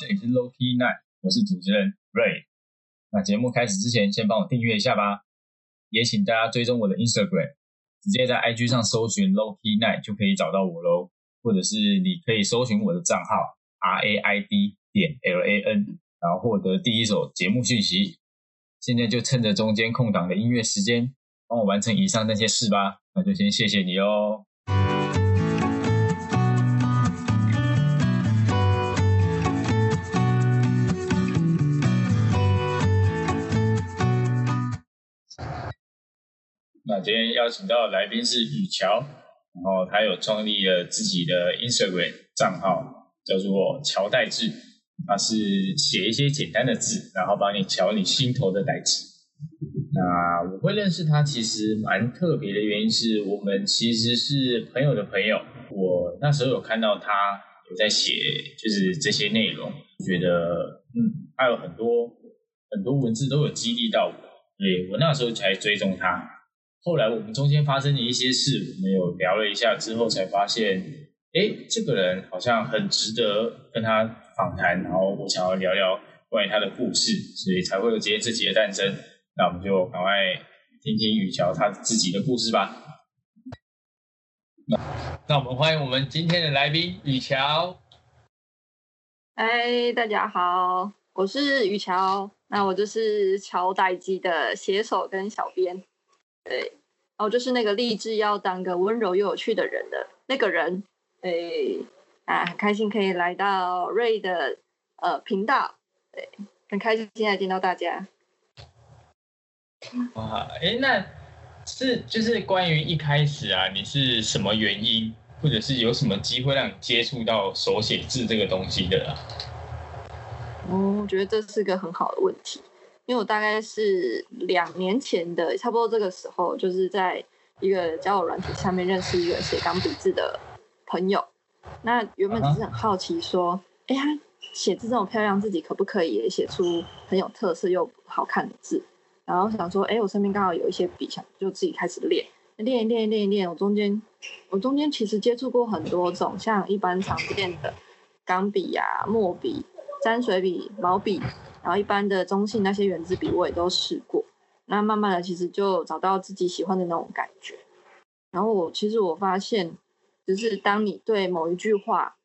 这里是 Low Key Night，我是主持人 Ray。那节目开始之前，先帮我订阅一下吧，也请大家追踪我的 Instagram，直接在 IG 上搜寻 Low Key Night 就可以找到我喽，或者是你可以搜寻我的账号 R A I D 点 L A N，然后获得第一手节目讯息。现在就趁着中间空档的音乐时间，帮我完成以上那些事吧。那就先谢谢你哦。那今天邀请到的来宾是雨乔，然后他有创立了自己的 Instagram 账号，叫做乔代志。他是写一些简单的字，然后帮你瞧你心头的代志。那我会认识他，其实蛮特别的原因是我们其实是朋友的朋友。我那时候有看到他有在写，就是这些内容，觉得嗯，他有很多很多文字都有激励到我，所以我那时候才追踪他。后来我们中间发生的一些事，我们有聊了一下之后，才发现，哎，这个人好像很值得跟他访谈，然后我想要聊聊关于他的故事，所以才会有今天这集的诞生。那我们就赶快听听雨乔他自己的故事吧。那我们欢迎我们今天的来宾雨乔。嗨，大家好，我是雨乔，那我就是乔代基的写手跟小编，对，然后就是那个立志要当个温柔又有趣的人的那个人，哎，啊，很开心可以来到瑞的呃频道，对，很开心现在见到大家。哇，哎，那是就是关于一开始啊，你是什么原因，或者是有什么机会让你接触到手写字这个东西的啊？哦，我觉得这是个很好的问题，因为我大概是两年前的差不多这个时候，就是在一个交友软体上面认识一个写钢笔字的朋友。那原本只是很好奇说，哎呀，写字这么漂亮，自己可不可以也写出很有特色又好看的字？然后想说，哎，我身边刚好有一些笔，想就自己开始练，练一练，练一练。我中间，我中间其实接触过很多种，像一般常见的钢笔呀、墨笔、沾水笔、毛笔，然后一般的中性那些圆珠笔我也都试过。那慢慢的，其实就找到自己喜欢的那种感觉。然后我其实我发现，就是当你对某一句话，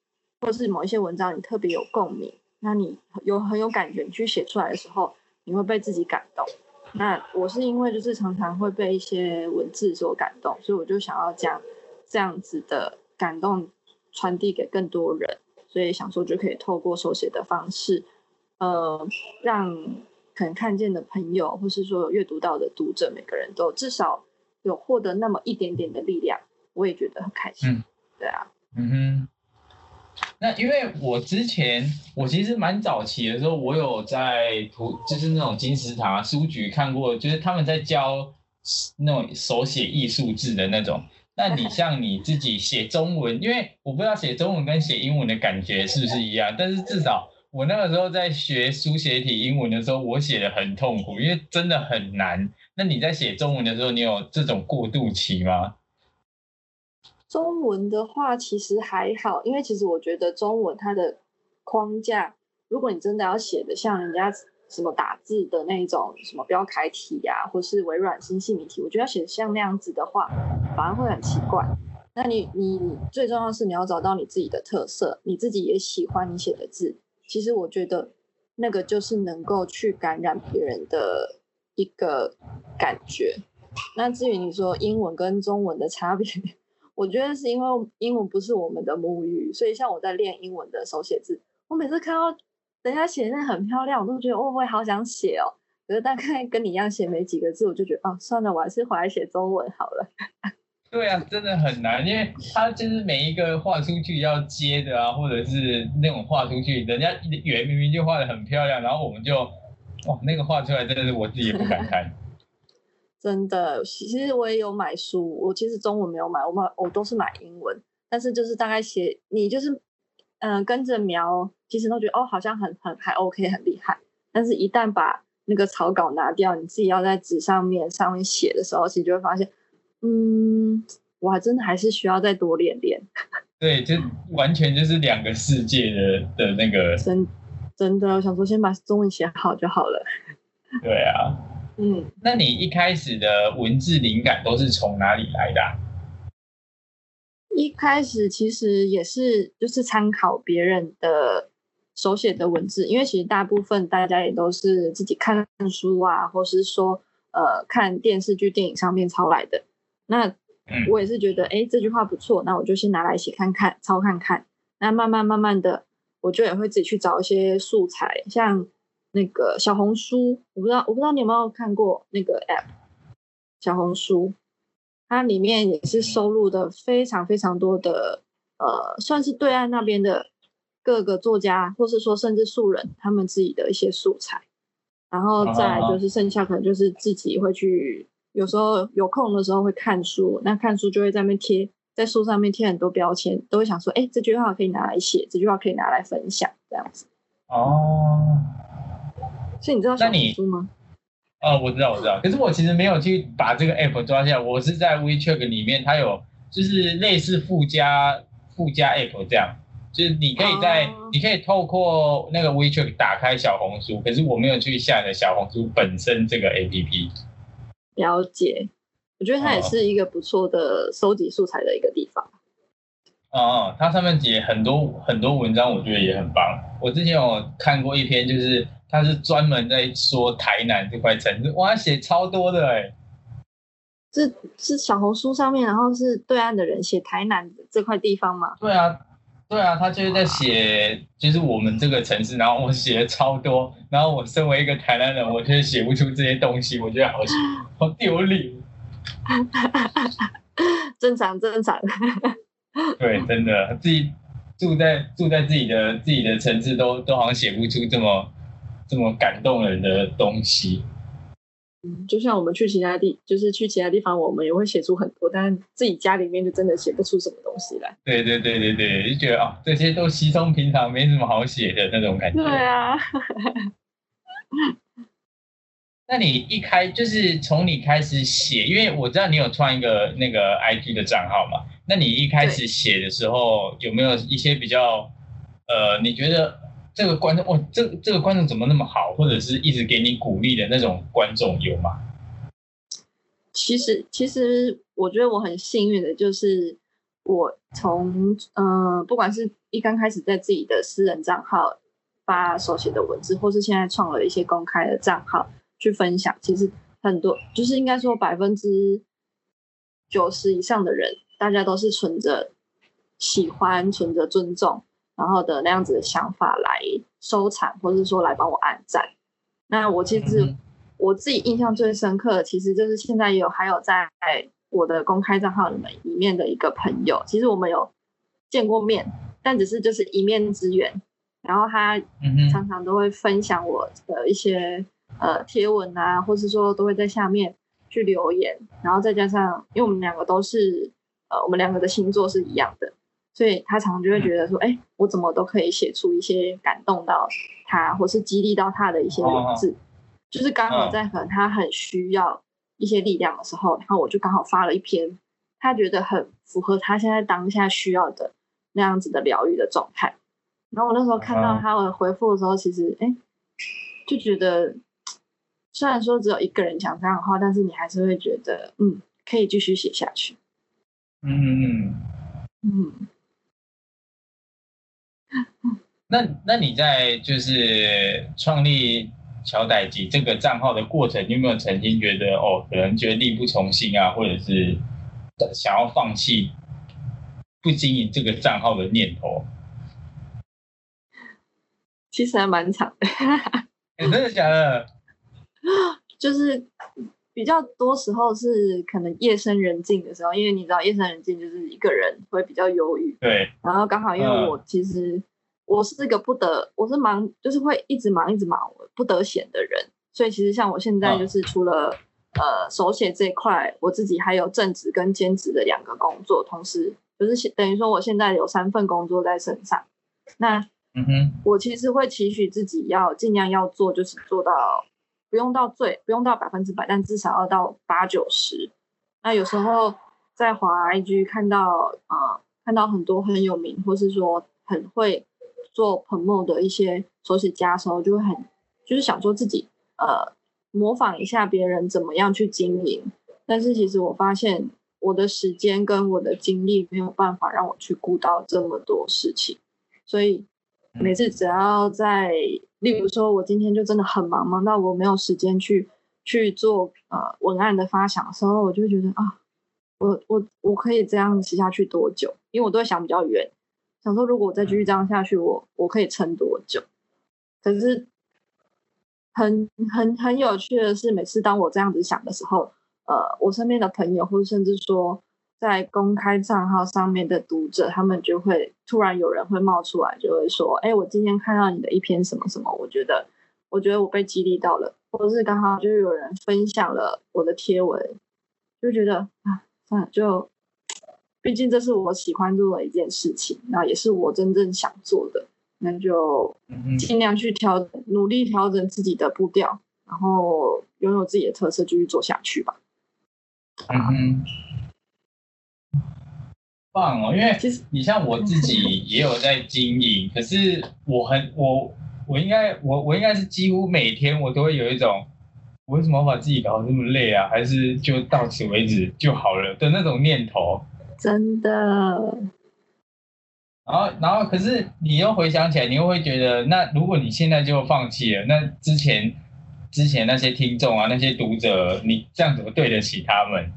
或是某一些文章你特别有共鸣，那你有很有感觉，你去写出来的时候，你会被自己感动。那我是因为就是常常会被一些文字所感动，所以我就想要将这样子的感动传递给更多人，所以想说就可以透过手写的方式，呃，让可能看见的朋友，或是说有阅读到的读者，每个人都至少有获得那么一点点的力量，我也觉得很开心。对啊，嗯哼。那因为我之前我其实蛮早期的时候，我有在图就是那种金石堂书局看过，就是他们在教那种手写艺术字的那种。那你 像你自己写中文，因为我不知道写中文跟写英文的感觉是不是一样，但是至少我那个时候在学书写体英文的时候，我写的很痛苦，因为真的很难。那你在写中文的时候，你有这种过渡期吗？中文的话其实还好，因为其实我觉得中文它的框架，如果你真的要写的像人家什么打字的那种什么标楷体呀，或是微软新细明体，我觉得要写像那样子的话，反而会很奇怪。那你你最重要是你要找到你自己的特色，你自己也喜欢你写的字，其实我觉得那个就是能够去感染别人的一个感觉。那至于你说英文跟中文的差别。我觉得是因为英文不是我们的母语，所以像我在练英文的手写字，我每次看到人家写那很漂亮，我都觉得哦，我也好想写哦。可是大概跟你一样写没几个字，我就觉得哦，算了，我还是回来写中文好了。对啊，真的很难，因为他就是每一个画出去要接的啊，或者是那种画出去，人家圆明明就画的很漂亮，然后我们就哇，那个画出来真的是我自己也不敢看。真的，其实我也有买书，我其实中文没有买，我买我都是买英文。但是就是大概写，你就是嗯跟着描，其实都觉得哦好像很很还 OK 很厉害。但是一旦把那个草稿拿掉，你自己要在纸上面上面写的时候，其实就会发现，嗯，我还真的还是需要再多练练。对，就完全就是两个世界的的那个。真真的，我想说先把中文写好就好了。对啊，嗯，那你一开始的文字灵感都是从哪里来的啊？一开始其实也是就是参考别人的手写的文字，因为其实大部分大家也都是自己看书啊，或是说呃看电视剧、电影上面抄来的。那嗯。我也是觉得，哎，这句话不错，那我就先拿来写看看，抄看看。那慢慢慢慢的，我就也会自己去找一些素材，像那个小红书，我不知道我不知道你有没有看过那个 app 小红书，它里面也是收录的非常非常多的，呃，算是对岸那边的各个作家，或是说甚至素人他们自己的一些素材，然后再来就是剩下可能就是自己会去，有时候有空的时候会看书，那看书就会在那边贴，在书上面贴很多标签，都会想说，哎，这句话可以拿来写，这句话可以拿来分享，这样子。哦，所以你知道小红书吗？哦，我知道，我知道。可是我其实没有去把这个 app 抓下来，我是在 WeChat 里面，它有就是类似附加附加 app 这样，就是你可以在、哦你可以透过那个 WeChat 打开小红书，可是我没有去下载小红书本身这个 app。了解，我觉得它也哦是一个不错的收集素材的一个地方。哦哦，它上面写很多很多文章，我觉得也很棒。我之前有看过一篇，就是它是专门在说台南这块城市，哇，它写超多的哎。是是小红书上面，然后是对岸的人写台南这块地方嘛？对啊，对啊，他就是在写，就是我们这个城市，然后我写的超多，然后我身为一个台南人，我却写不出这些东西，我觉得好 好丢脸。正常正常。对，真的，自己住在住在自己的自己的城市都，都好像写不出这么这么感动人的东西。嗯，就像我们去其他地，就是去其他地方，我们也会写出很多，但自己家里面就真的写不出什么东西来。对对对对对，就觉得啊、这些都稀松平常，没什么好写的那种感觉。对啊，那你一开就是从你开始写，因为我知道你有创一个那个 IG 的账号嘛，那你一开始写的时候有没有一些比较呃，你觉得这个观众哦，这这个观众怎么那么好，或者是一直给你鼓励的那种观众有吗？其实其实我觉得我很幸运的，就是我从呃，不管是一刚开始在自己的私人账号发手写的文字，或是现在创了一些公开的账号去分享，其实很多就是应该说百分之九十以上的人，大家都是存着喜欢、存着尊重，然后的那样子的想法来收藏，或者是说来帮我按赞。那我其实、嗯我自己印象最深刻的，其实就是现在有还有在我的公开账号里面里面的一个朋友，其实我们有见过面，但只是就是一面之缘。然后他常常都会分享我的一些呃贴文啊，或是说都会在下面去留言，然后再加上因为我们两个都是呃我们两个的星座是一样的，所以他常常就会觉得说，哎、我怎么都可以写出一些感动到他，或是激励到他的一些文字，就是刚好在可能他很需要一些力量的时候，然后我就刚好发了一篇，他觉得很符合他现在当下需要的那样子的疗愈的状态。然后我那时候看到嗯他的回复的时候，其实哎，就觉得虽然说只有一个人讲这样的话，但是你还是会觉得，嗯，可以继续写下去。嗯嗯嗯。嗯，那那你在就是创立乔代基这个账号的过程，你有没有曾经觉得哦，可能觉得力不从心啊，或者是想要放弃不经营这个账号的念头？其实还蛮长的，欸真的假的？就是比较多时候是可能夜深人静的时候，因为你知道夜深人静就是一个人会比较忧郁，对，然后刚好因为嗯我其实我是个不得，我是忙，就是会一直忙一直忙，我不得闲的人，所以其实像我现在嗯就是除了、呃手写这一块，我自己还有正职跟兼职的两个工作，同时就是等于说我现在有三份工作在身上。那嗯哼，我其实会期许自己要尽量要做，就是做到不用到最不用到百分之百，但至少要到八九十。那有时候在华 IG 看到呃看到很多很有名，或是说很会做 promo 的一些手写家的时候，就会很就是想说自己呃模仿一下别人怎么样去经营，但是其实我发现我的时间跟我的精力没有办法让我去顾到这么多事情，所以每次只要在例如说我今天就真的很忙，忙到我没有时间去去做呃文案的发想的时候，我就会觉得啊，我我我可以这样写下去多久？因为我都会想比较远。想说，如果我再继续这样下去，我我可以撑多久？可是很很很有趣的是，每次当我这样子想的时候，呃，我身边的朋友，或者甚至说在公开账号上面的读者，他们就会突然有人会冒出来，就会说：“哎，我今天看到你的一篇什么什么，我觉得我觉得我被激励到了，或者是刚好就有人分享了我的贴文，就觉得啊，算了，就。”毕竟这是我喜欢做的一件事情，那也是我真正想做的，那就尽量去调，努力调整自己的步调，然后拥有自己的特色，继续做下去吧。嗯哼，棒哦！因为其实你像我自己也有在经营，可是我很我我应该我我应该是几乎每天我都会有一种，我为什么要把自己搞得这么累啊？还是就到此为止就好了的那种念头。真的，然后，然后，可是你又回想起来，你又会觉得，那如果你现在就放弃了，那之前之前那些听众啊，那些读者，你这样怎么对得起他们？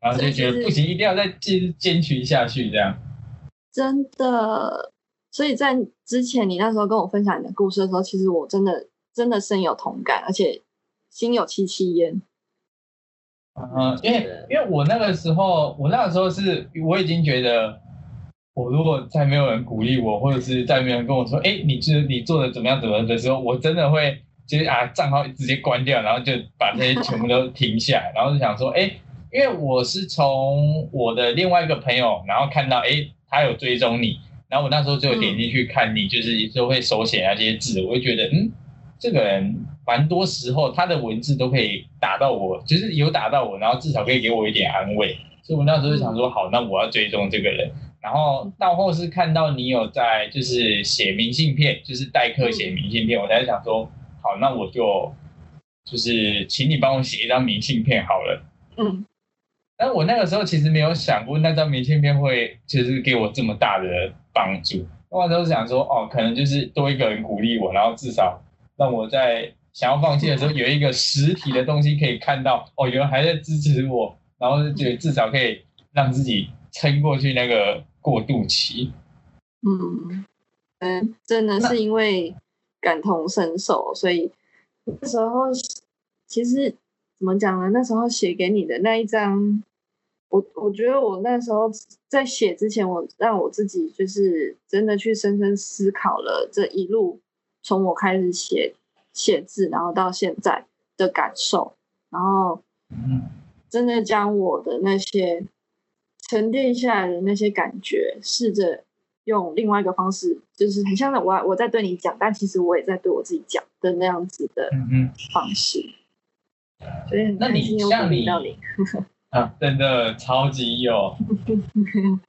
然后就觉得不行，一定要再坚坚持下去，这样。真的，所以在之前你那时候跟我分享你的故事的时候，其实我真的真的深有同感，而且心有戚戚焉。嗯，因为因为我那个时候，我那个时候是我已经觉得，我如果再没有人鼓励我，或者是再没有人跟我说，哎，你是你做的怎么样怎么样的时候，我真的会就是啊账号直接关掉，然后就把这些全部都停下来，然后就想说，哎，因为我是从我的另外一个朋友，然后看到，哎，他有追踪你，然后我那时候就点进去看你，就是就会手写那些字，我就觉得，嗯，这个人。蛮多时候，他的文字都可以打到我，就是有打到我，然后至少可以给我一点安慰。所以我那时候就想说，好，那我要追踪这个人。然后到后是看到你有在就是写明信片，就是代课写明信片，我才想说，好，那我就就是请你帮我写一张明信片好了。嗯。但我那个时候其实没有想过那张明信片会就是给我这么大的帮助。我那时候想说，哦，可能就是多一个人鼓励我，然后至少让我在。想要放弃的时候，有一个实体的东西可以看到，哦，有人还在支持我，然后就至少可以让自己撑过去那个过渡期。嗯，嗯，真的是因为感同身受，所以那时候其实怎么讲呢？那时候写给你的那一张，我我觉得我那时候在写之前，我让我自己就是真的去深深思考了这一路，从我开始写。写字，然后到现在的感受，然后真的将我的那些沉淀下来的那些感觉，试着用另外一个方式，就是很像我我在对你讲，但其实我也在对我自己讲的那样子的方式。所以那你像你 啊，真的超级有。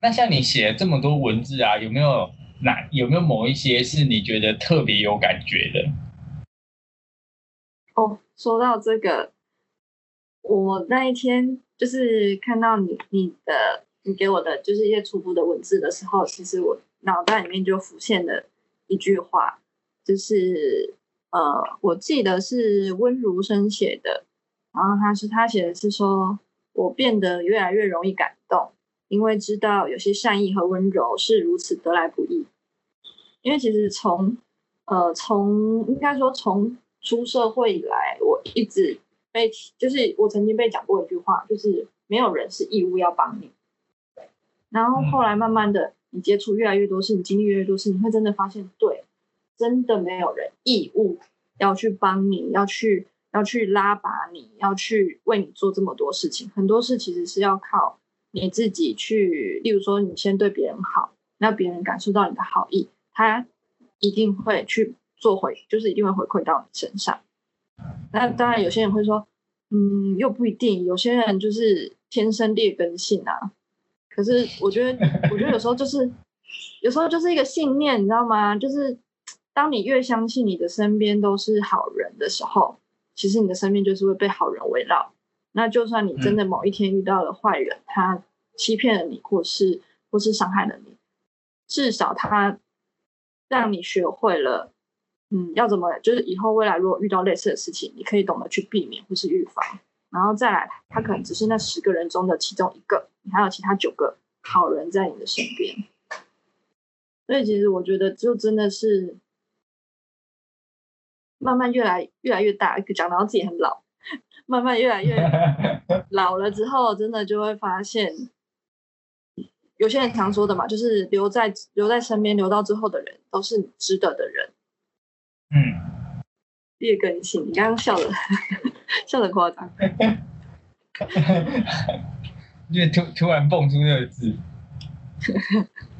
那像你写了这么多文字啊，有没有？哪有没有某一些是你觉得特别有感觉的？哦，说到这个，我那一天就是看到你你的你给我的就是一些初步的文字的时候，其实我脑袋里面就浮现了一句话，就是呃，我记得是温如生写的，然后他是他写的是说我变得越来越容易感动。因为知道有些善意和温柔是如此得来不易，因为其实从呃从应该说从出社会以来，我一直被就是我曾经被讲过一句话，就是没有人是义务要帮你。然后后来慢慢的，你接触越来越多事，你经历越来越多事，你会真的发现，对，真的没有人义务要去帮你，要去要去拉拔你，要去为你做这么多事情。很多事其实是要靠。你自己去，例如说，你先对别人好，那别人感受到你的好意，他一定会去做回，就是一定会回馈到你身上。那当然，有些人会说，嗯，又不一定，有些人就是天生劣根性啊。可是我觉得，我觉得有时候就是，有时候就是一个信念，你知道吗？就是当你越相信你的身边都是好人的时候，其实你的生命就是会被好人围绕。那就算你真的某一天遇到了坏人，他欺骗了你，或是或是伤害了你，至少他让你学会了，嗯，要怎么，就是以后未来如果遇到类似的事情，你可以懂得去避免或是预防。然后再来，他可能只是那十个人中的其中一个，你还有其他九个好人在你的身边。所以其实我觉得，就真的是慢慢越来越来越大，讲到自己很老，慢慢越来越 老了之后，真的就会发现，有些人常说的嘛，就是留在留在身边留到最后的人，都是值得的人。嗯，劣根性，你刚刚笑的。笑的夸张，因为突突然蹦出那个字。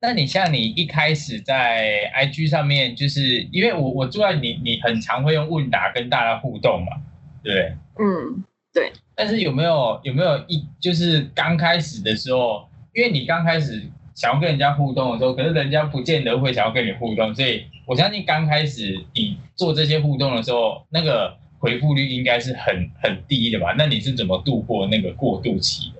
那你像你一开始在 IG 上面，就是因为我我住在你你很常会用问答跟大家互动嘛，对不对？嗯，对。但是有没有有没有一就是刚开始的时候，因为你刚开始想要跟人家互动的时候，可是人家不见得会想要跟你互动，所以我相信刚开始你做这些互动的时候，那个。回复率应该是很很低的吧？那你是怎么度过那个过渡期的？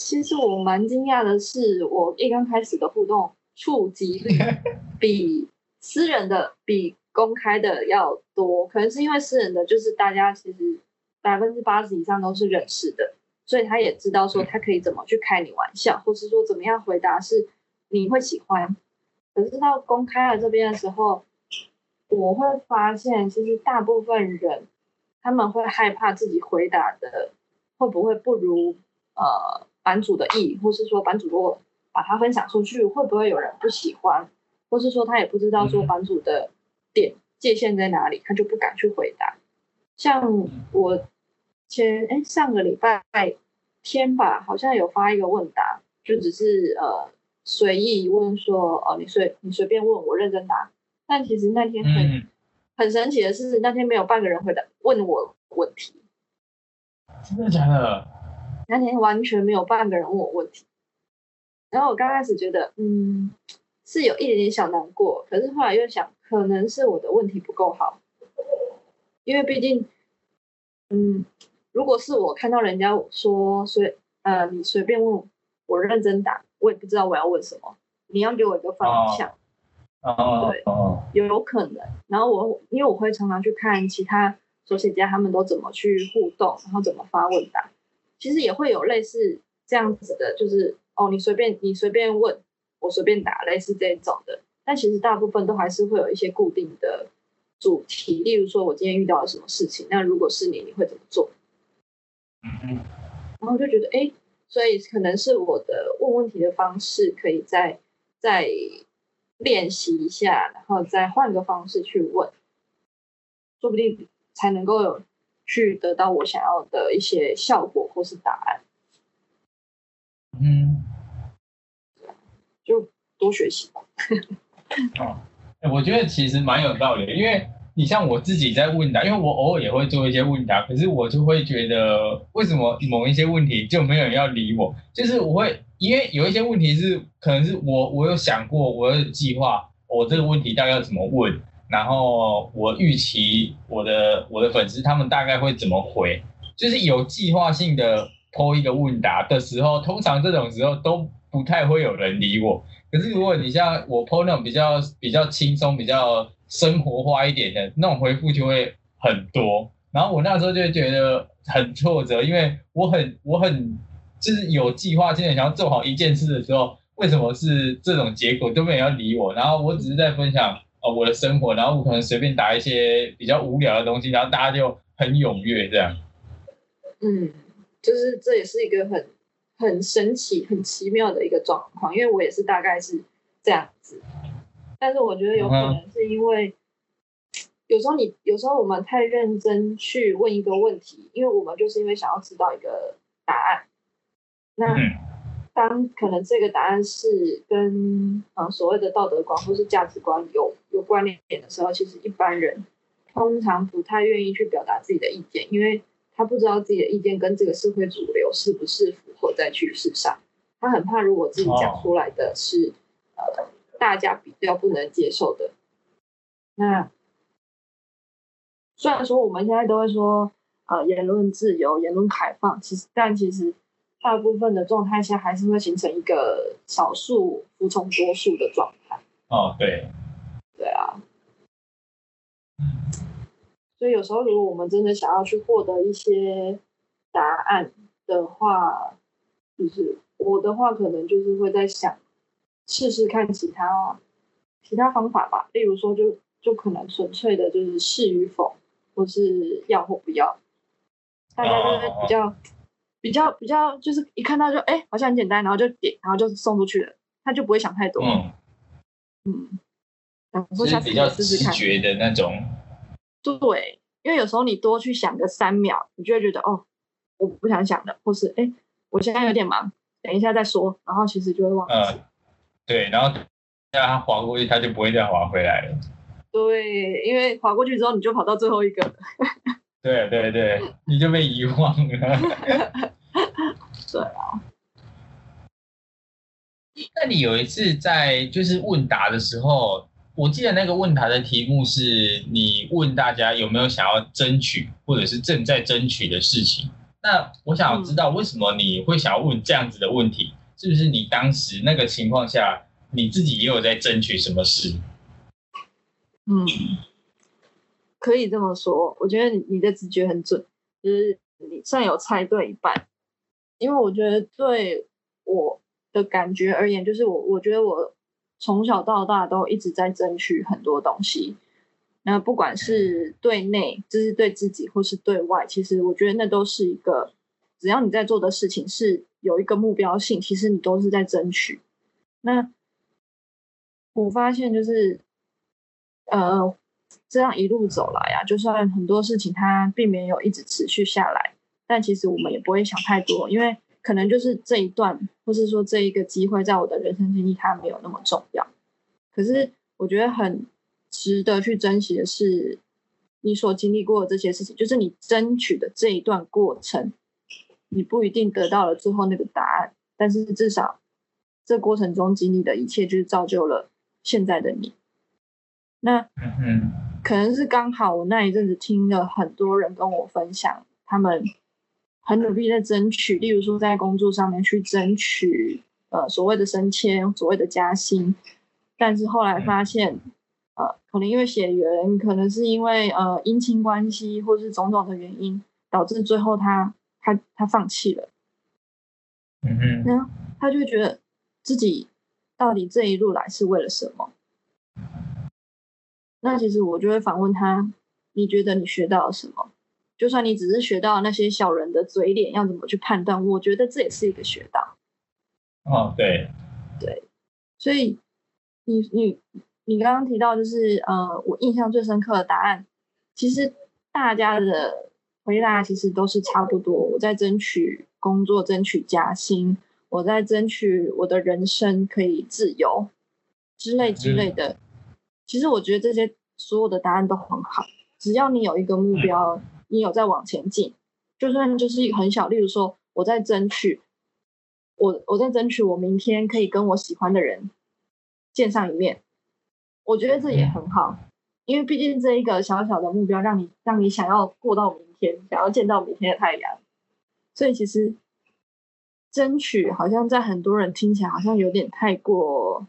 其实我蛮惊讶的是，我一刚开始的互动触及率 比私人的、比公开的要多。可能是因为私人的，就是大家其实百分之八十以上都是认识的，所以他也知道说他可以怎么去开你玩笑，或是说怎么样回答是你会喜欢。可是到公开了这边的时候。我会发现，其实大部分人他们会害怕自己回答的会不会不如呃版主的意，或是说版主如果把它分享出去，会不会有人不喜欢，或是说他也不知道说版主的点界限在哪里，他就不敢去回答。像我前哎上个礼拜天吧，好像有发一个问答，就只是呃随意问说哦你随你随便问我认真答。但其实那天很很神奇的是，那天没有半个人回答问我问题。真的假的？那天完全没有半个人问我问题。然后我刚开始觉得，嗯，是有一点点小难过。可是后来又想，可能是我的问题不够好。因为毕竟，嗯，如果是我看到人家说随呃你随便问我认真答，我也不知道我要问什么。你要给我一个方向。哦，对，有有可能。然后我因为我会常常去看其他手写家他们都怎么去互动，然后怎么发问答，其实也会有类似这样子的，就是哦，你随便你随便问，我随便答，类似这种的。但其实大部分都还是会有一些固定的主题，例如说我今天遇到了什么事情，那如果是你，你会怎么做？嗯然后就觉得哎，所以可能是我的问问题的方式可以再再。练习一下，然后再换个方式去问，说不定才能够有去得到我想要的一些效果或是答案。嗯，就多学习吧。哦，我觉得其实蛮有道理，因为你像我自己在问答，因为我偶尔也会做一些问答，可是我就会觉得，为什么某一些问题就没有人要理我？就是我会。因为有一些问题是，可能是我我有想过，我有计划，我这个问题大概要怎么问，然后我预期我的我的粉丝他们大概会怎么回，就是有计划性的抛一个问答的时候，通常这种时候都不太会有人理我。可是如果你像我抛那种比较比较轻松、比较生活化一点的那种回复，就会很多。然后我那时候就觉得很挫折，因为我很我很。就是有计划性的想要做好一件事的时候，为什么是这种结果都没有人理我？然后我只是在分享哦我的生活，然后我可能随便打一些比较无聊的东西，然后大家就很踊跃这样。嗯，就是这也是一个很很神奇、很奇妙的一个状况，因为我也是大概是这样子。但是我觉得有可能是因为有时候你有时候我们太认真去问一个问题，因为我们就是因为想要知道一个答案。那当可能这个答案是跟呃所谓的道德观或是价值观有有关联点的时候，其实一般人通常不太愿意去表达自己的意见，因为他不知道自己的意见跟这个社会主流是不是符合在趋势上，他很怕如果自己讲出来的是呃大家比较不能接受的。那虽然说我们现在都会说呃言论自由、言论开放，其实但其实大部分的状态下还是会形成一个少数服从多数的状态。哦，对，对啊。所以有时候，如果我们真的想要去获得一些答案的话，就是我的话，可能就是会在想试试看其他其他方法吧。例如说，就就可能纯粹的就是是与否，或是要或不要，大家就会比较比较比较，就是一看到就哎，好像很简单，然后就点，然后就送出去了，他就不会想太多。嗯嗯，然后下次比较直觉的那种。对，因为有时候你多去想个三秒，你就会觉得哦，我不想想了，或是哎，我现在有点忙，等一下再说，然后其实就会忘记。对，然后让他划过去，他就不会再划回来了。对，因为划过去之后，你就跑到最后一个。对对对，你就被遗忘了。对啊。那你有一次在就是问答的时候？我记得那个问答的题目是你问大家有没有想要争取或者是正在争取的事情。那我想知道为什么你会想要问这样子的问题？是不是你当时那个情况下你自己也有在争取什么事？嗯，可以这么说。我觉得你的直觉很准，就是你算有猜对一半。因为我觉得对我的感觉而言，就是我我觉得我。从小到大都一直在争取很多东西，那不管是对内，就是对自己，或是对外，其实我觉得那都是一个，只要你在做的事情是有一个目标性，其实你都是在争取。那我发现就是，呃，这样一路走来啊，就算很多事情它并没有一直持续下来，但其实我们也不会想太多，因为。可能就是这一段，或是说这一个机会，在我的人生经历，它没有那么重要。可是我觉得很值得去珍惜的是，你所经历过的这些事情，就是你争取的这一段过程，你不一定得到了最后那个答案，但是至少这过程中经历的一切，就是造就了现在的你。那嗯，可能是刚好我那一阵子听了很多人跟我分享他们。很努力在争取，例如说在工作上面去争取，呃，所谓的升迁，所谓的加薪，但是后来发现，呃，可能因为血缘，可能是因为呃姻亲关系，或是种种的原因，导致最后他他他放弃了。嗯哼，然后他就觉得自己到底这一路来是为了什么？那其实我就会反问他：你觉得你学到了什么？就算你只是学到那些小人的嘴脸要怎么去判断，我觉得这也是一个学到。哦，对，对，所以你你你刚刚提到就是呃，我印象最深刻的答案，其实大家的回答其实都是差不多。我在争取工作，争取加薪，我在争取我的人生可以自由之类之类的。其实我觉得这些所有的答案都很好，只要你有一个目标。你有在往前进，就算就是很小，例如说我在争取，我我在争取我明天可以跟我喜欢的人见上一面，我觉得这也很好，因为毕竟这一个小小的目标，让你让你想要过到明天，想要见到明天的太阳，所以其实争取好像在很多人听起来好像有点太过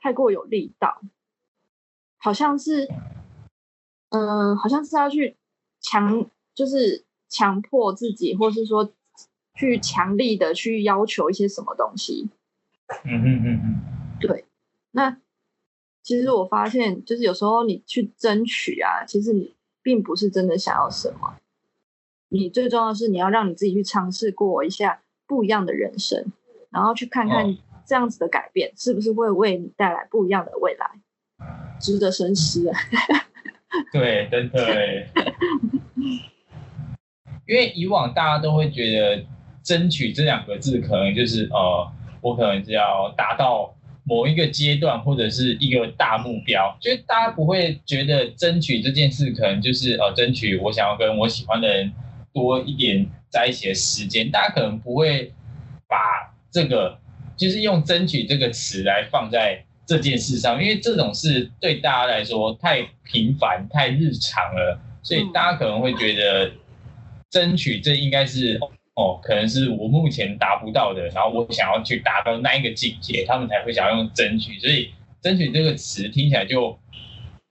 太过有力道，好像是，嗯，好像是要去。强就是强迫自己，或是说去强力的去要求一些什么东西。嗯嗯嗯嗯，对。那其实我发现，就是有时候你去争取啊，其实你并不是真的想要什么。你最重要的是你要让你自己去尝试过一下不一样的人生，然后去看看这样子的改变是不是会为你带来不一样的未来，值得深思啊。对，真的。因为以往大家都会觉得“争取”这两个字，可能就是呃，我可能是要达到某一个阶段或者是一个大目标，就是大家不会觉得争取这件事，可能就是呃，争取我想要跟我喜欢的人多一点在一起的时间，大家可能不会把这个就是用争取这个词来放在这件事上，因为这种事对大家来说太平凡、太日常了，所以大家可能会觉得争取这应该是哦，可能是我目前达不到的，然后我想要去达到那一个境界，他们才会想要用争取，所以争取这个词听起来就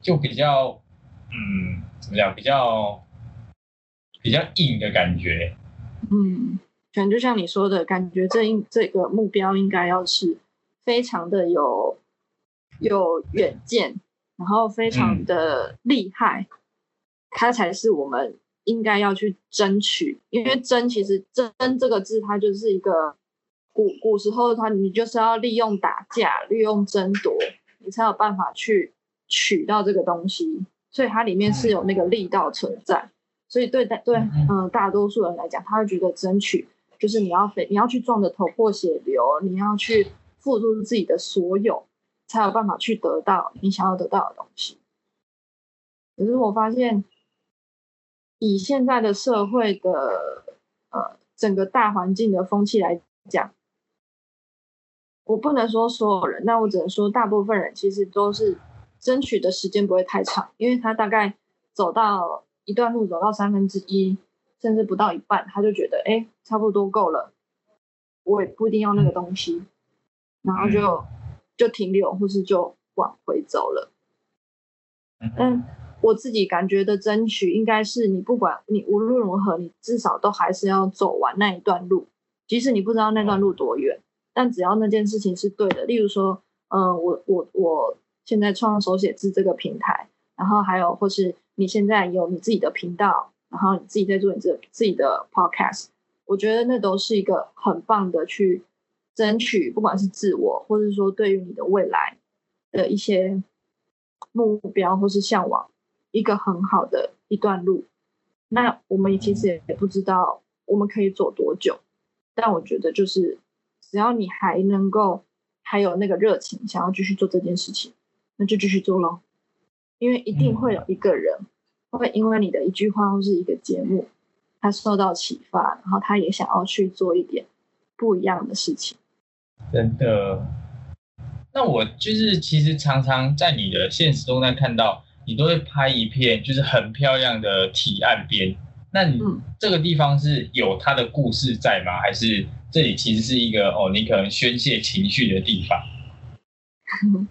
就比较嗯，怎么讲，比较。比较硬的感觉，嗯，可能就像你说的感觉，这应这个目标应该要是非常的有有远见，然后非常的厉害，他才是我们应该要去争取。因为争其实争这个字，它就是一个古古时候的话，你就是要利用打架，利用争夺，你才有办法去取到这个东西，所以它里面是有那个力道存在。所以对大对嗯大多数人来讲，他会觉得争取就是你要非你要去撞得头破血流，你要去付出自己的所有，才有办法去得到你想要得到的东西。可是我发现，以现在的社会的呃整个大环境的风气来讲，我不能说所有人，那我只能说大部分人其实都是争取的时间不会太长，因为他大概走到。一段路走到三分之一，甚至不到一半，他就觉得哎，差不多够了，我也不一定要那个东西，然后就就停留，或是就往回走了。嗯，我自己感觉的争取，应该是你不管你无论如何，你至少都还是要走完那一段路，即使你不知道那段路多远，但只要那件事情是对的。例如说，嗯，我我我现在创手写字这个平台，然后还有或是。你现在有你自己的频道，然后你自己在做你自自己的 podcast，我觉得那都是一个很棒的去争取，不管是自我，或者说对于你的未来的一些目标或是向往，一个很好的一段路。那我们其实也不知道我们可以走多久，但我觉得就是只要你还能够还有那个热情，想要继续做这件事情，那就继续做喽。因为一定会有一个人会因为你的一句话或是一个节目，他受到启发，然后他也想要去做一点不一样的事情。真的，那我就是其实常常在你的现实中在看到你都会拍一片就是很漂亮的提案边。那你这个地方是有它的故事在吗？还是这里其实是一个哦，你可能宣泄情绪的地方？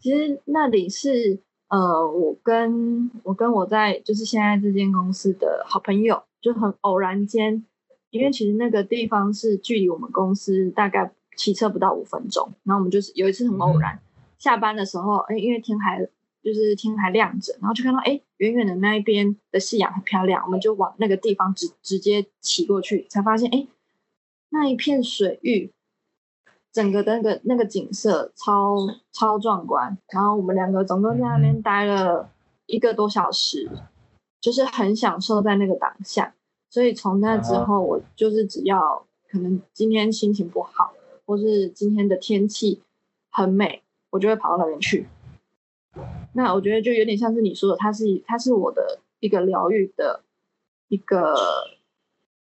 其实那里是呃，我跟我跟我在就是现在这间公司的好朋友，就很偶然间，因为其实那个地方是距离我们公司大概骑车不到五分钟，然后我们就是有一次很偶然，下班的时候，哎，因为天还就是天还亮着，然后就看到哎，远远的那一边的夕阳很漂亮，我们就往那个地方直直接骑过去，才发现哎，那一片水域。整个的那个那个景色超超壮观，然后我们两个总共在那边待了一个多小时，就是很享受在那个当下。所以从那之后，我就是只要可能今天心情不好，或是今天的天气很美，我就会跑到那边去。那我觉得就有点像是你说的，它是它是我的一个疗愈的一个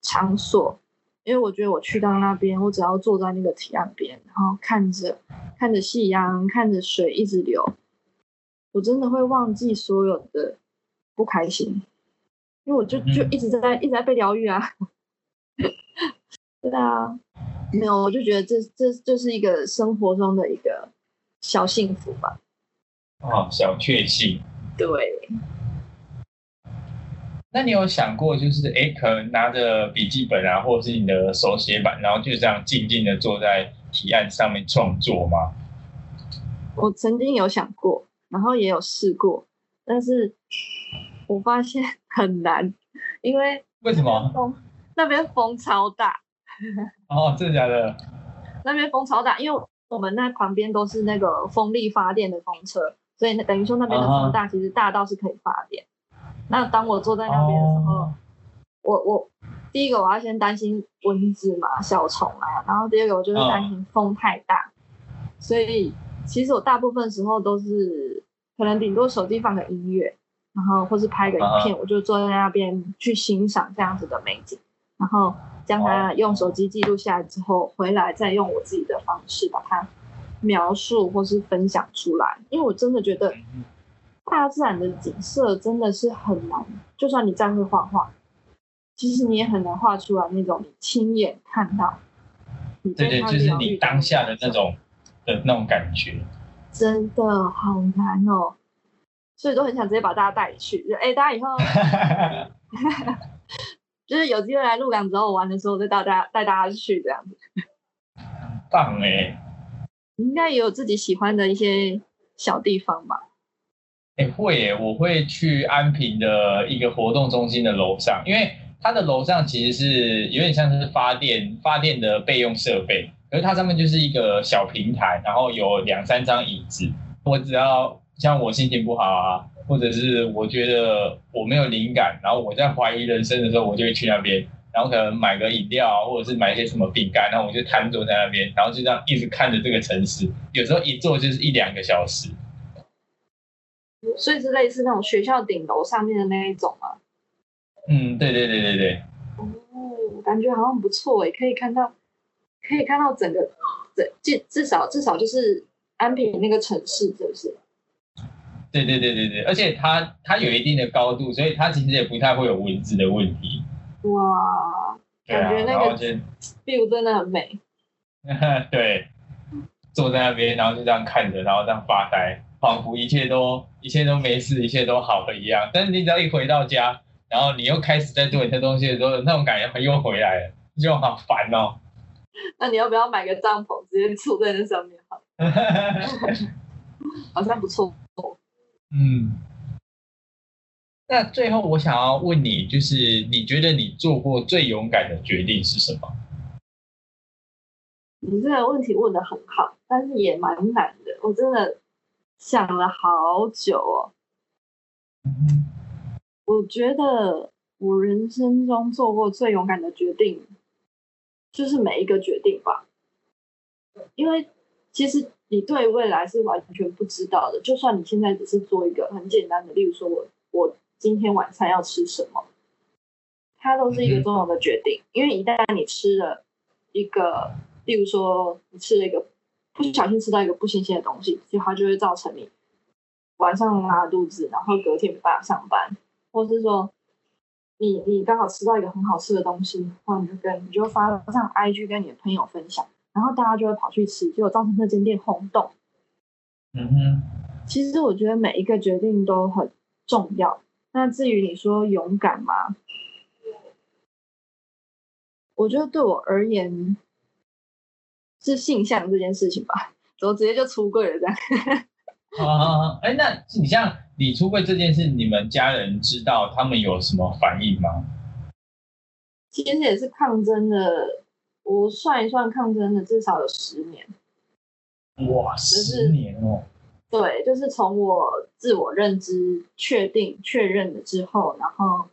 场所。因为我觉得我去到那边，我只要坐在那个堤岸边，然后看着看着夕阳，看着水一直流，我真的会忘记所有的不开心，因为我就就一直在一直在被疗愈啊。对啊，没有，我就觉得这这就是一个生活中的一个小幸福吧。哦，小确幸。对。那你有想过，就是哎，可能拿着笔记本啊，或者是你的手写板，然后就这样静静的坐在提案上面创作吗？我曾经有想过，然后也有试过，但是我发现很难，因为为什么？风那边风超大。哦，真的假的？那边风超大，因为我们那旁边都是那个风力发电的风车，所以那等于说那边的风大，其实大到是可以发电。那当我坐在那边的时候，我我第一个我要先担心蚊子嘛、小虫啊，然后第二个我就是担心风太大，所以其实我大部分时候都是可能顶多手机放个音乐，然后或是拍个影片，我就坐在那边去欣赏这样子的美景，然后将它用手机记录下来之后，回来再用我自己的方式把它描述或是分享出来。因为我真的觉得大自然的景色真的是很难，就算你再会画画，其实你也很难画出来那种你亲眼看到。对对，就是你当下的那种的那种感觉，真的好难哦。所以都很想直接把大家带去，就哎，大家以后 就是有机会来鹿港找我玩的时候，再带大家带大家去这样子。棒哎！应该也有自己喜欢的一些小地方吧？哎，会耶！我会去安平的一个活动中心的楼上，因为它的楼上其实是有点像是发电发电的备用设备，而它上面就是一个小平台，然后有两三张椅子，我只要。像我心情不好啊，或者是我觉得我没有灵感，然后我在怀疑人生的时候，我就会去那边，然后可能买个饮料啊，或者是买一些什么饼干，然后我就瘫坐在那边，然后就这样一直看着这个城市，有时候一坐就是一两个小时。所以是类似那种学校顶楼上面的那一种吗？嗯，对对对对对。哦，感觉好像不错诶，可以看到，可以看到整个，至至少至少就是安平那个城市，是不是？对对对对对，而且它它有一定的高度，所以它其实也不太会有蚊子的问题。哇，感觉那个 view 真的很美。对，坐在那边，然后就这样看着，然后这样发呆，仿佛一切都一切都没事，一切都好了一样。但是你只要一回到家，然后你又开始在做一些东西的时候，那种感觉又回来了，就好烦哦。那你要不要买个帐篷，直接住在那上面？好，好像不错。嗯，那最后我想要问你，就是你觉得你做过最勇敢的决定是什么？你这个问题问的很好，但是也蛮难的。我真的想了好久哦。我觉得我人生中做过最勇敢的决定，就是每一个决定吧，因为其实。你对未来是完全不知道的，就算你现在只是做一个很简单的，例如说我我今天晚餐要吃什么，它都是一个重要的决定。因为一旦你吃了一个，例如说你吃了一个不小心吃到一个不新鲜的东西，其实它就会造成你晚上拉肚子，然后隔天没办法上班，或是说你你刚好吃到一个很好吃的东西，然后你就跟你就发上 IG 跟你的朋友分享。然后大家就会跑去吃，结果造成那间店轰动。嗯哼，其实我觉得每一个决定都很重要。那至于你说勇敢吗？我觉得对我而言是性向这件事情吧，怎么直接就出柜了这样？啊，哎，那你像你出柜这件事，你们家人知道，他们有什么反应吗？其实也是抗争的。我算一算，抗争的至少有十年。哇，十年哦！对，就是从我自我认知确定、确认了之后，然后，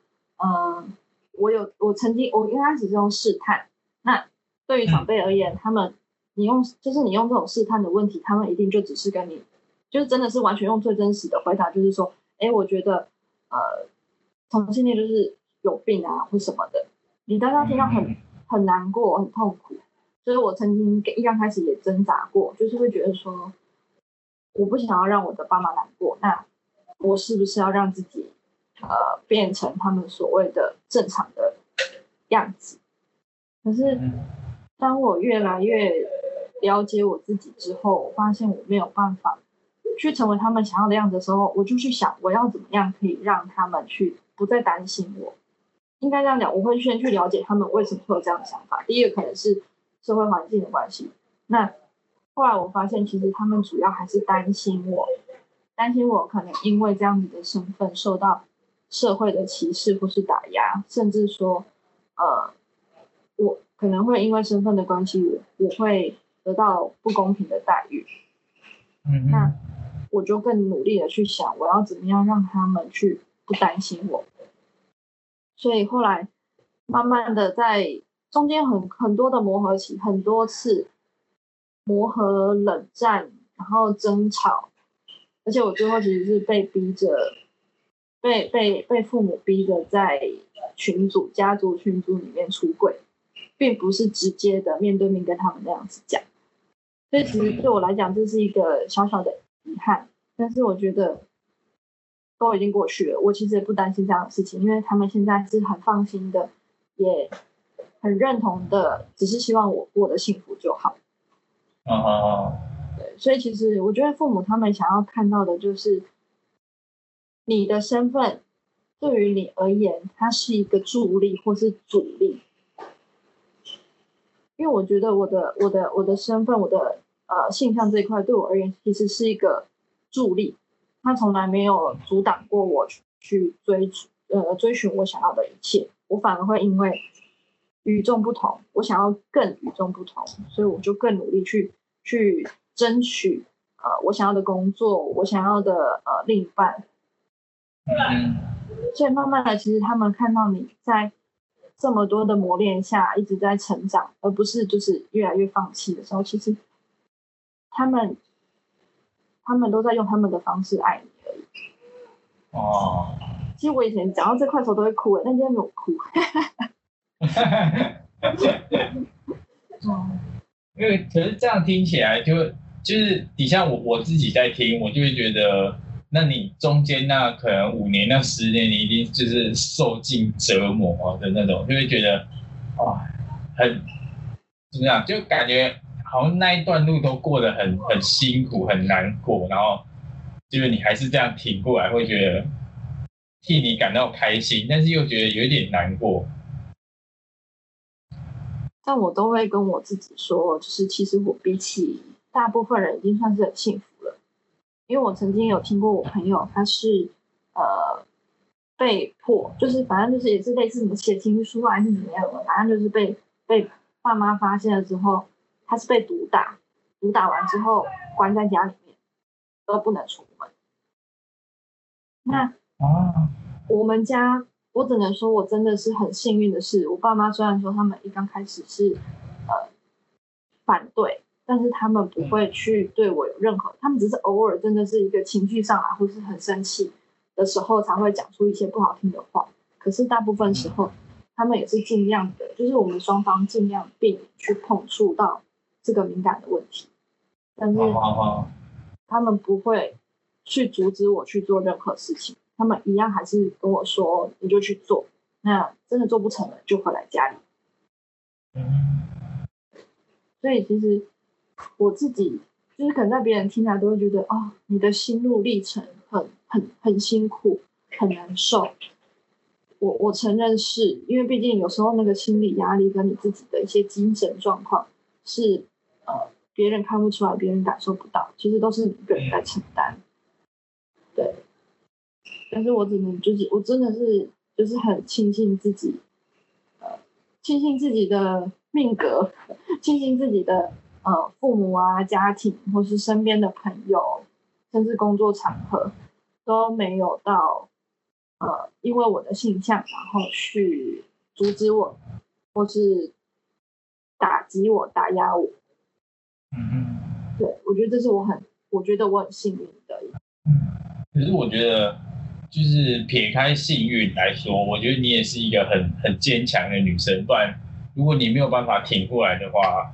嗯，我有我曾经我一开始是用试探。那对于长辈而言，他们你用就是你用这种试探的问题，他们一定就只是跟你，就是真的是完全用最真实的回答，就是说，哎，我觉得呃，同性恋就是有病啊，或什么的。你当他听到很。很难过，很痛苦，所以我曾经一刚开始也挣扎过，就是会觉得说，我不想要让我的爸妈难过，那我是不是要让自己呃变成他们所谓的正常的样子？可是当我越来越了解我自己之后，我发现我没有办法去成为他们想要的样子的时候，我就去想我要怎么样可以让他们去不再担心我。应该这样讲，我会先去了解他们为什么会有这样的想法。第一个可能是社会环境的关系。那后来我发现，其实他们主要还是担心我，担心我可能因为这样子的身份受到社会的歧视或是打压，甚至说，呃，我可能会因为身份的关系，我我会得到不公平的待遇。嗯，那我就更努力的去想，我要怎么样让他们去不担心我。所以后来，慢慢的在中间很很多的磨合期，很多次磨合、冷战，然后争吵，而且我最后其实是被逼着，被被被父母逼着在群组、家族群组里面出柜，并不是直接的面对面跟他们那样子讲。所以其实对我来讲，这是一个小小的遗憾。但是我觉得都已经过去了，我其实也不担心这样的事情，因为他们现在是很放心的，也很认同的，只是希望我过得幸福就好。啊啊啊！对，所以其实我觉得父母他们想要看到的就是你的身份对于你而言，它是一个助力或是阻力。因为我觉得我的我的我的身份，我的呃性向这一块对我而言，其实是一个助力，它从来没有阻挡过我去追呃追寻我想要的一切，我反而会因为与众不同，我想要更与众不同，所以我就更努力去去争取呃我想要的工作，我想要的呃另一半，嗯，所以慢慢的，其实他们看到你在。这么多的磨练下，一直在成长，而不是就是越来越放弃的时候，其实他们他们都在用他们的方式爱你而已。哦，其实我以前讲到这块时候都会哭诶，但今天没有哭。嗯，因为可是这样听起来，就就是底下我我自己在听，我就会觉得。那你中间那可能五年、那十年，你一定就是受尽折磨的那种，就会觉得哇，很怎么样？就感觉好像那一段路都过得很很辛苦、很难过，然后就是你还是这样挺过来，会觉得替你感到开心，但是又觉得有一点难过。但我都会跟我自己说，就是其实我比起大部分人，已经算是很幸福了。因为我曾经有听过我朋友，他是呃被迫，就是反正就是也是类似什么写情书啊还是怎么样的，反正就是被被爸妈发现了之后，他是被毒打，毒打完之后关在家里面，都不能出门。那啊，我们家我只能说我真的是很幸运的是，我爸妈虽然说他们一刚开始是呃反对。但是他们不会去对我有任何，他们只是偶尔真的是一个情绪上来或是很生气的时候才会讲出一些不好听的话。可是大部分时候，他们也是尽量的，就是我们双方尽量避免去碰触到这个敏感的问题。但是他们不会去阻止我去做任何事情，他们一样还是跟我说你就去做，那真的做不成了就回来家里。所以其实。我自己就是可能在别人听来都会觉得哦，你的心路历程很很很辛苦，很难受。我我承认是因为毕竟有时候那个心理压力跟你自己的一些精神状况是呃别人看不出来，别人感受不到，其实都是你一个人在承担。对，但是我只能就是我真的是就是很庆幸自己，呃，庆幸自己的命格，庆幸自己的。呃，父母啊，家庭，或是身边的朋友，甚至工作场合，都没有到呃，因为我的性向，然后去阻止我，或是打击我、打压我。嗯对，我觉得这是我很，我觉得我很幸运的。嗯，可是我觉得，就是撇开幸运来说，我觉得你也是一个很很坚强的女生。不然，如果你没有办法挺过来的话，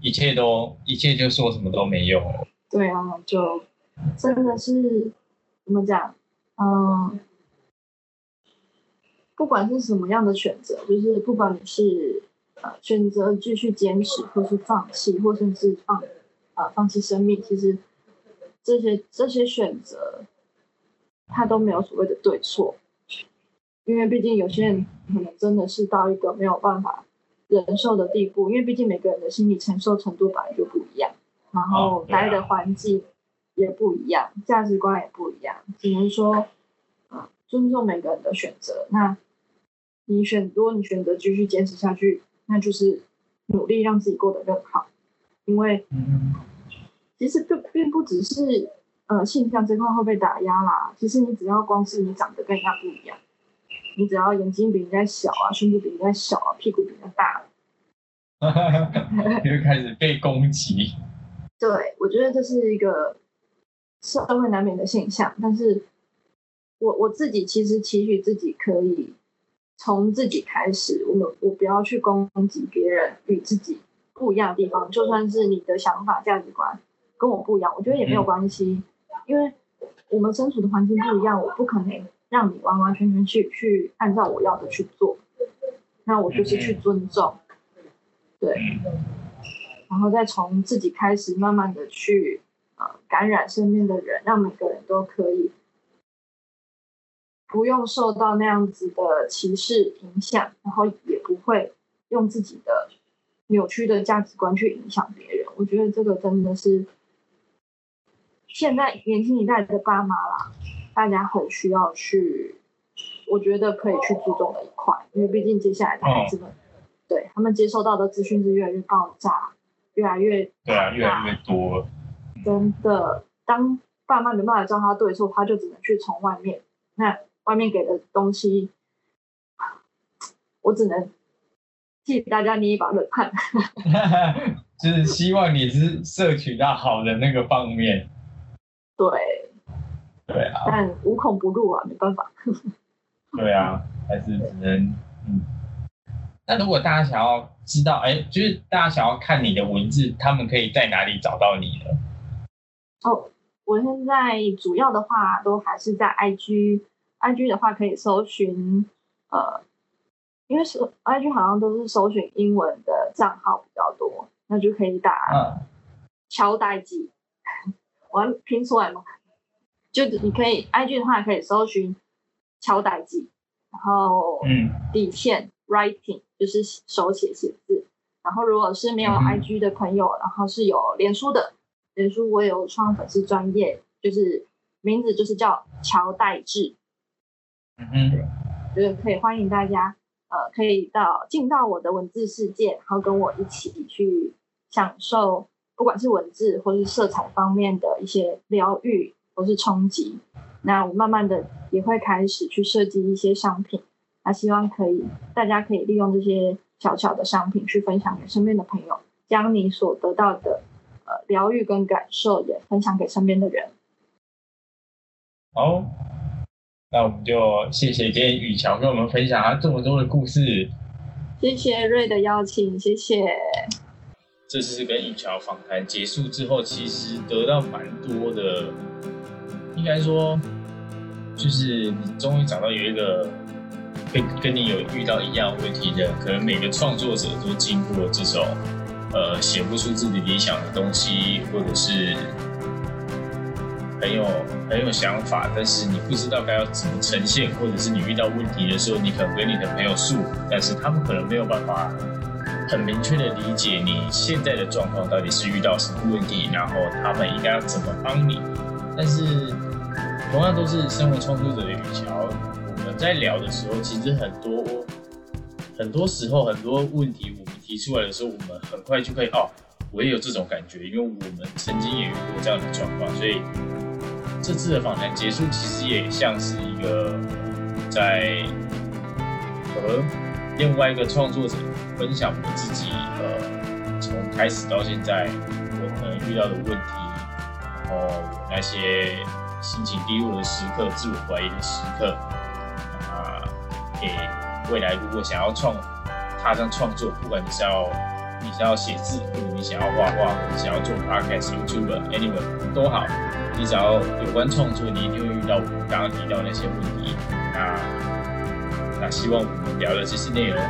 一切都一切就说什么都没有。对啊，就真的是怎么讲？嗯，不管是什么样的选择，就是不管你是选择继续坚持，或是放弃，或甚至放呃放弃生命，其实这些这些选择，它都没有所谓的对错，因为毕竟有些人可能真的是到一个没有办法。忍受的地步，因为毕竟每个人的心理承受程度本来就不一样，然后待的环境也不一样，价值观也不一样，只能说，尊重每个人的选择。那你选，如果你选择继续坚持下去，那就是努力让自己过得更好。因为，其实并并不只是呃性向这块会被打压啦，其实你只要光是你长得跟人家不一样。你只要眼睛比人家小啊，胸部比人家小啊，屁股比人家大，就开始被攻击。对，我觉得这是一个社会难免的现象。但是，我我自己其实期许自己可以从自己开始，我们我不要去攻击别人与自己不一样的地方，就算是你的想法价值观跟我不一样，我觉得也没有关系，因为我们身处的环境不一样，我不可能让你完完全全去去按照我要的去做，那我就是去尊重，对，然后再从自己开始，慢慢的去呃感染身边的人，让每个人都可以。不用受到那样子的歧视影响，然后也不会用自己的扭曲的价值观去影响别人。我觉得这个真的是现在年轻一代的爸妈啦，大家很需要去，我觉得可以去注重的一块，因为毕竟接下来的孩子们，对他们接收到的资讯是越来越爆炸，越来越对啊，越来越多。真的，当爸妈没办法教他对错，他就只能去从外面那。外面给的东西，我只能替大家捏一把冷汗。就是希望你是摄取到好的那个方面。对。对啊。但无孔不入啊，没办法。对啊，还是只能嗯。那如果大家想要知道，哎，就是大家想要看你的文字，他们可以在哪里找到你呢？哦，我现在主要的话都还是在 IG。I G 的话可以搜寻，呃，因为是 I G 好像都是搜寻英文的账号比较多，那就可以打乔代记，我拼出来吗？就你可以 I G 的话可以搜寻乔代记，然后嗯底线 writing 就是手写写字，然后如果是没有 I G 的朋友，然后是有脸书的，脸书我有创粉丝专业，就是名字就是叫乔代志。嗯，对，就是可以欢迎大家，呃，可以到进到我的文字世界，然后跟我一起去享受，不管是文字或是色彩方面的一些疗愈或是冲击。那我慢慢的也会开始去设计一些商品，那希望可以大家可以利用这些小小的商品去分享给身边的朋友，将你所得到的呃疗愈跟感受也分享给身边的人。好。那我们就谢谢今天雨乔跟我们分享他这么多的故事。谢谢瑞的邀请，谢谢。这次跟雨乔访谈结束之后，其实得到蛮多的，应该说，就是你终于找到有一个跟跟你有遇到一样问题的，可能每个创作者都经过这种，呃，写不出自己理想的东西，或者是。很有很有想法，但是你不知道该要怎么呈现，或者是你遇到问题的时候，你可能跟你的朋友诉，但是他们可能没有办法很明确的理解你现在的状况到底是遇到什么问题，然后他们应该要怎么帮你。但是同样都是身为创作者的雨乔，我们在聊的时候，其实很多很多时候很多问题我们提出来的时候，我们很快就可以哦，我也有这种感觉，因为我们曾经也遇过这样的状况，所以。这次的访谈结束，其实也像是一个在和另外一个创作者分享我自己呃从开始到现在我可能遇到的问题，然后那些心情低落的时刻、自我怀疑的时刻啊，给未来如果想要创踏上创作，不管你是要你想要写字，或者你想要画画，或者想要做 podcast、YouTube，anyone 都好。你只要有关创作，你一定会遇到我们刚刚提到那些问题。那那希望我们聊的这些内容，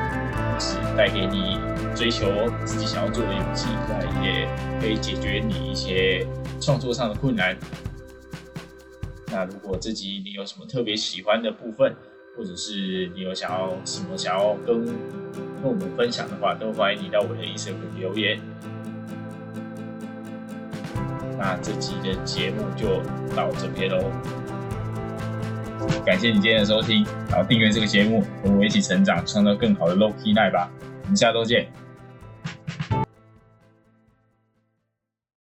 是带给你追求自己想要做的勇气，那也可以解决你一些创作上的困难。那如果自己你有什么特别喜欢的部分，或者是你有想要什么想要跟跟我们分享的话，都欢迎你到我的 Instagram 留言。那这期的节目就到这边喽，感谢你今天的收听，然后订阅这个节目，和我一起成长，创造更好的 Low Key Night 吧，我们下周见。